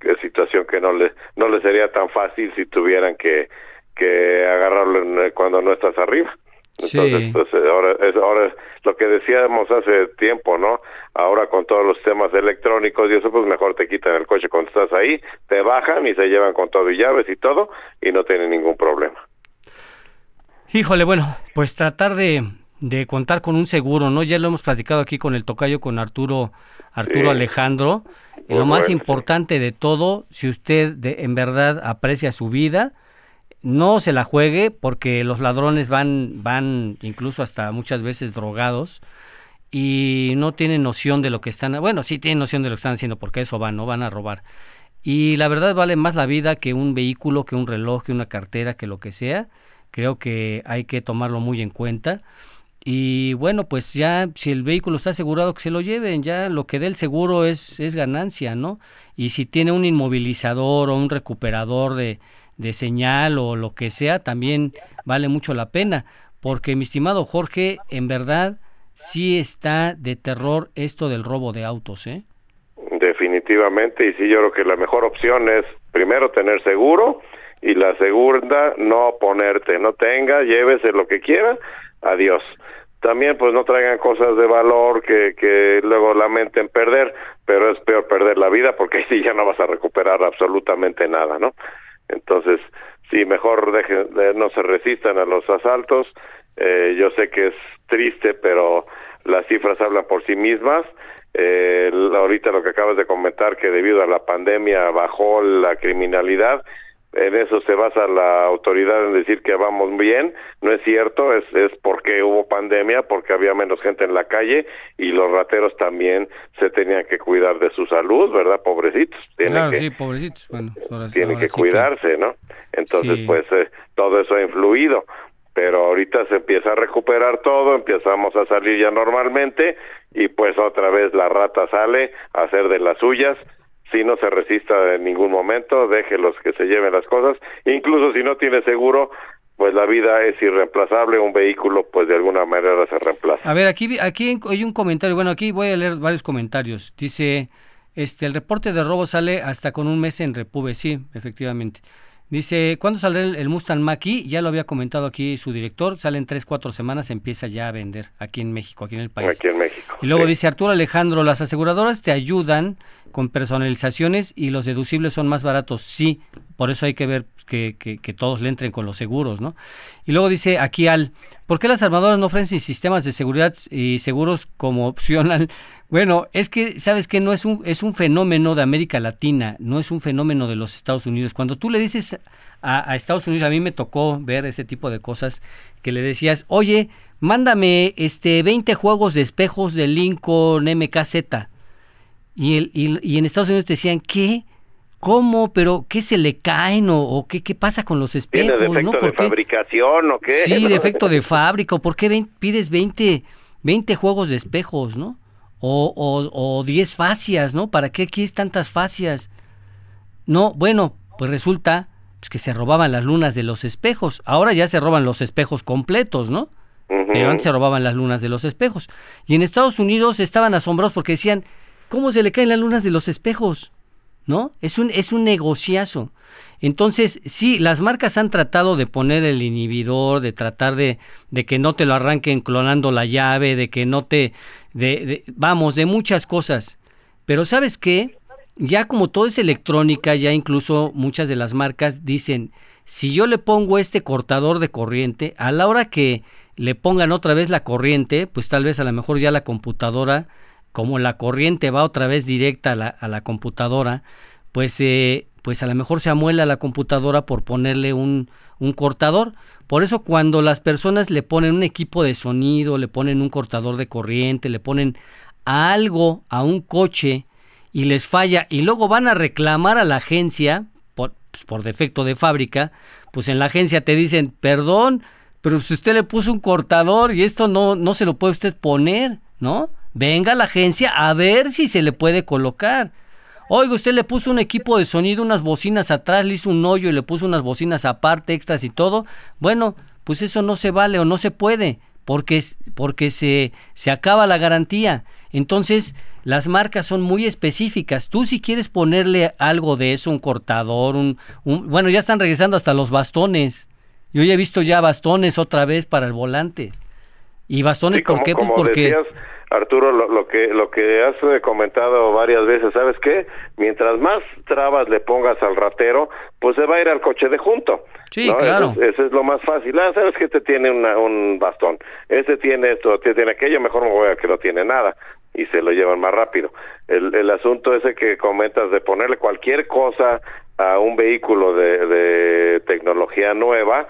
Es situación que no le, no le sería tan fácil si tuvieran que, que agarrarlo cuando no estás arriba. Entonces, pues, eh, ahora es ahora lo que decíamos hace tiempo, ¿no? Ahora con todos los temas electrónicos y eso, pues mejor te quitan el coche cuando estás ahí, te bajan y se llevan con todo y llaves y todo y no tienen ningún problema. Híjole, bueno, pues tratar de, de contar con un seguro, ¿no? Ya lo hemos platicado aquí con el tocayo, con Arturo, Arturo Alejandro. lo más importante de todo, si usted de, en verdad aprecia su vida, no se la juegue porque los ladrones van, van incluso hasta muchas veces drogados y no tienen noción de lo que están, bueno, sí tienen noción de lo que están haciendo porque eso van, no van a robar. Y la verdad vale más la vida que un vehículo, que un reloj, que una cartera, que lo que sea. Creo que hay que tomarlo muy en cuenta. Y bueno, pues ya si el vehículo está asegurado que se lo lleven, ya lo que dé el seguro es, es ganancia, ¿no? Y si tiene un inmovilizador o un recuperador de, de señal o lo que sea, también vale mucho la pena, porque mi estimado Jorge, en verdad sí está de terror esto del robo de autos, ¿eh? Definitivamente, y sí, yo creo que la mejor opción es primero tener seguro y la segunda no ponerte, no tenga, llévese lo que quiera, adiós. También pues no traigan cosas de valor que, que luego lamenten perder, pero es peor perder la vida porque ahí ya no vas a recuperar absolutamente nada, ¿no? Entonces, sí, mejor dejen, no se resistan a los asaltos. Eh, yo sé que es triste, pero las cifras hablan por sí mismas. Eh, ahorita lo que acabas de comentar, que debido a la pandemia bajó la criminalidad, en eso se basa la autoridad en decir que vamos bien, no es cierto, es, es porque hubo pandemia, porque había menos gente en la calle y los rateros también se tenían que cuidar de su salud, ¿verdad? Pobrecitos. Tienen claro, que, sí, pobrecitos. Bueno, tienen que cuidarse, ¿no? Entonces, pues eh, todo eso ha influido pero ahorita se empieza a recuperar todo, empezamos a salir ya normalmente y pues otra vez la rata sale a hacer de las suyas si no se resista en ningún momento, déjelos que se lleven las cosas, incluso si no tiene seguro, pues la vida es irreemplazable, un vehículo pues de alguna manera se reemplaza. A ver, aquí aquí hay un comentario, bueno, aquí voy a leer varios comentarios. Dice, este el reporte de robo sale hasta con un mes en Repube, sí, efectivamente. Dice, ¿cuándo saldrá el, Mustang Maki? Ya lo había comentado aquí su director, salen tres, cuatro semanas, empieza ya a vender aquí en México, aquí en el país. Aquí en México. Y luego dice Arturo Alejandro, las aseguradoras te ayudan con personalizaciones y los deducibles son más baratos. Sí, por eso hay que ver que, que, todos le entren con los seguros, ¿no? Y luego dice aquí Al, ¿por qué las armadoras no ofrecen sistemas de seguridad y seguros como opcional? Bueno, es que, ¿sabes que No es un, es un fenómeno de América Latina, no es un fenómeno de los Estados Unidos. Cuando tú le dices a, a Estados Unidos, a mí me tocó ver ese tipo de cosas, que le decías, oye, mándame este 20 juegos de espejos de Lincoln MKZ. Y, el, y, y en Estados Unidos te decían, ¿qué? ¿Cómo? ¿Pero qué se le caen o, qué, qué pasa con los espejos? ¿Tiene defecto de fabricación o qué? Sí, defecto de fábrica. ¿Por qué pides 20, 20 juegos de espejos, no? O, o, o 10 fascias, ¿no? ¿Para qué quieres tantas fascias? No, bueno, pues resulta pues, que se robaban las lunas de los espejos. Ahora ya se roban los espejos completos, ¿no? Pero antes se robaban las lunas de los espejos. Y en Estados Unidos estaban asombrados porque decían, ¿cómo se le caen las lunas de los espejos? ¿no? Es un, es un negociazo. Entonces, sí, las marcas han tratado de poner el inhibidor, de tratar de, de que no te lo arranquen clonando la llave, de que no te, de, vamos, de muchas cosas. Pero ¿sabes qué? Ya como todo es electrónica, ya incluso muchas de las marcas dicen, si yo le pongo este cortador de corriente, a la hora que le pongan otra vez la corriente, pues tal vez a lo mejor ya la computadora como la corriente va otra vez directa a la, a la computadora, pues, eh, pues a lo mejor se amuela la computadora por ponerle un, un cortador. Por eso cuando las personas le ponen un equipo de sonido, le ponen un cortador de corriente, le ponen algo a un coche y les falla y luego van a reclamar a la agencia por, pues, por defecto de fábrica, pues en la agencia te dicen, perdón, pero si usted le puso un cortador y esto no, no se lo puede usted poner, ¿no? Venga a la agencia a ver si se le puede colocar. Oiga, usted le puso un equipo de sonido, unas bocinas atrás, le hizo un hoyo y le puso unas bocinas aparte, extras y todo. Bueno, pues eso no se vale o no se puede, porque, porque se, se acaba la garantía. Entonces, las marcas son muy específicas. Tú si quieres ponerle algo de eso, un cortador, un, bueno, ya están regresando hasta los bastones. Yo ya he visto ya bastones otra vez para el volante. ¿Y bastones por qué? Pues porque... Arturo, lo, que lo que has comentado varias veces, ¿sabes qué? Mientras más trabas le pongas al ratero, pues se va a ir al coche de junto. Sí, claro. Eso, es lo más fácil. Ah, ¿sabes que Este tiene un bastón, este tiene esto, este tiene aquello, mejor me voy a que no tiene nada y se lo llevan más rápido. El, el asunto ese que comentas de ponerle cualquier cosa a un vehículo de, de tecnología nueva,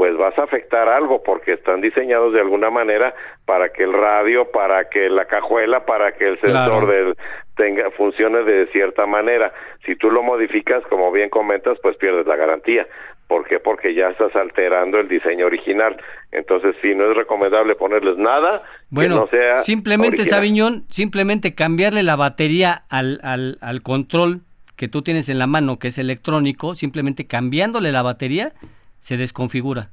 pues vas a afectar algo porque están diseñados de alguna manera para que el radio, para que la cajuela, para que el sensor del tenga funcione de cierta manera. Si tú lo modificas, como bien comentas, pues pierdes la garantía. ¿Por qué? Porque ya estás alterando el diseño original. Entonces, sí, no es recomendable ponerles nada bueno, que no sea simplemente, Sabiñón, simplemente cambiarle la batería al, al, al control que tú tienes en la mano, que es electrónico, simplemente cambiándole la batería, se desconfigura.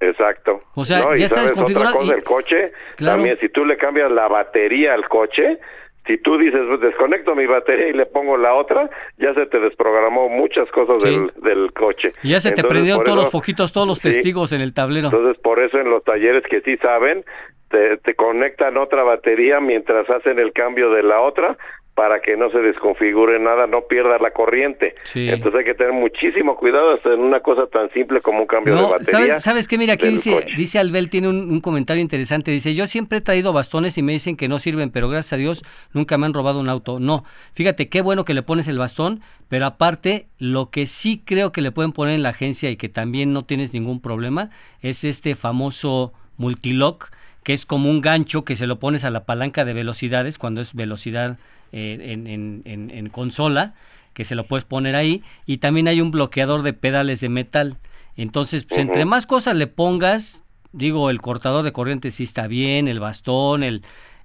Exacto. O sea, ya está desconfigurado. Otra cosa, el coche, también si tú le cambias la batería al coche, si tú dices, pues, desconecto mi batería y le pongo la otra, ya se te desprogramó muchas cosas del, del, coche. Y ya se te prendieron todos los foquitos, todos los testigos en el tablero. Entonces, por eso en los talleres que sí saben, te, te, conectan otra batería mientras hacen el cambio de la otra para que no se desconfigure nada, no pierda la corriente. Entonces hay que tener muchísimo cuidado hasta en una cosa tan simple como un cambio de batería. ¿Sabes, ¿sabes qué? Mira, aquí dice, dice Albel, tiene un, comentario interesante. Dice, yo siempre he traído bastones y me dicen que no sirven, pero gracias a Dios nunca me han robado un auto. No, fíjate, qué bueno que le pones el bastón, pero aparte, lo que sí creo que le pueden poner en la agencia y que también no tienes ningún problema, es este famoso multilock, que es como un gancho que se lo pones a la palanca de velocidades cuando es velocidad eh, en, consola, que se lo puedes poner ahí, y también hay un bloqueador de pedales de metal. Entonces, pues, entre más cosas le pongas, digo, el cortador de corriente sí está bien, el bastón, el...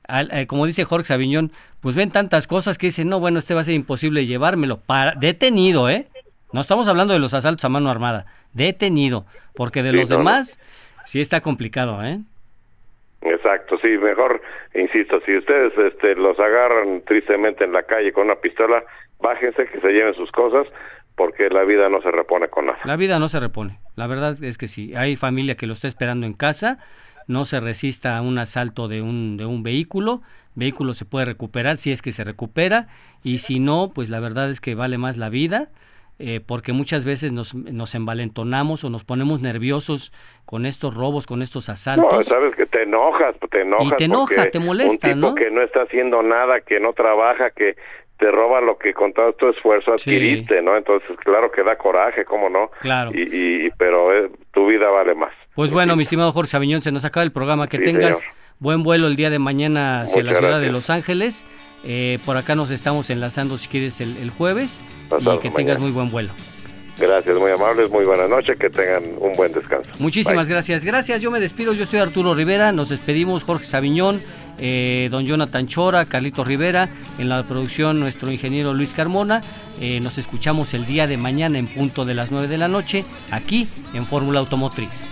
Eh, como dice Jorge Sabiñón, pues ven tantas cosas que dicen, no, bueno, este va a ser imposible llevármelo. Para, detenido, ¿eh? No estamos hablando de los asaltos a mano armada, detenido, porque de los demás sí está complicado, ¿eh? Exacto, sí, mejor, insisto, si ustedes este, los agarran tristemente en la calle con una pistola, bájense, que se lleven sus cosas, porque la vida no se repone con nada. La vida no se repone, la verdad es que sí, hay familia que lo está esperando en casa, no se resista a un asalto de un, de un vehículo, vehículo se puede recuperar si es que se recupera, y si no, pues la verdad es que vale más la vida, eh, porque muchas veces nos, nos, envalentonamos o nos ponemos nerviosos con estos robos, con estos asaltos. No, sabes que te enojas, te enojas. Y te enoja, te molesta, un tipo que no está haciendo nada, que no trabaja, que te roba lo que con todo tu esfuerzo adquiriste, ¿no? Entonces, claro que da coraje, ¿cómo no? Claro. Y, pero eh, tu vida vale más. Pues bueno, mi estimado Jorge Aviñón, se nos acaba el programa. Que tengas buen vuelo el día de mañana hacia la ciudad de Los Ángeles. Eh, por acá nos estamos enlazando si quieres el, jueves y que tengas muy buen vuelo. Gracias, muy amables, muy buena noche, que tengan un buen descanso. Muchísimas gracias. Gracias, yo me despido, yo soy Arturo Rivera, nos despedimos Jorge Sabiñón, eh, don Jonathan Chora, Carlito Rivera, en la producción nuestro ingeniero Luis Carmona. Eh, nos escuchamos el día de mañana en punto de las 9 de la noche, aquí en Fórmula Automotriz.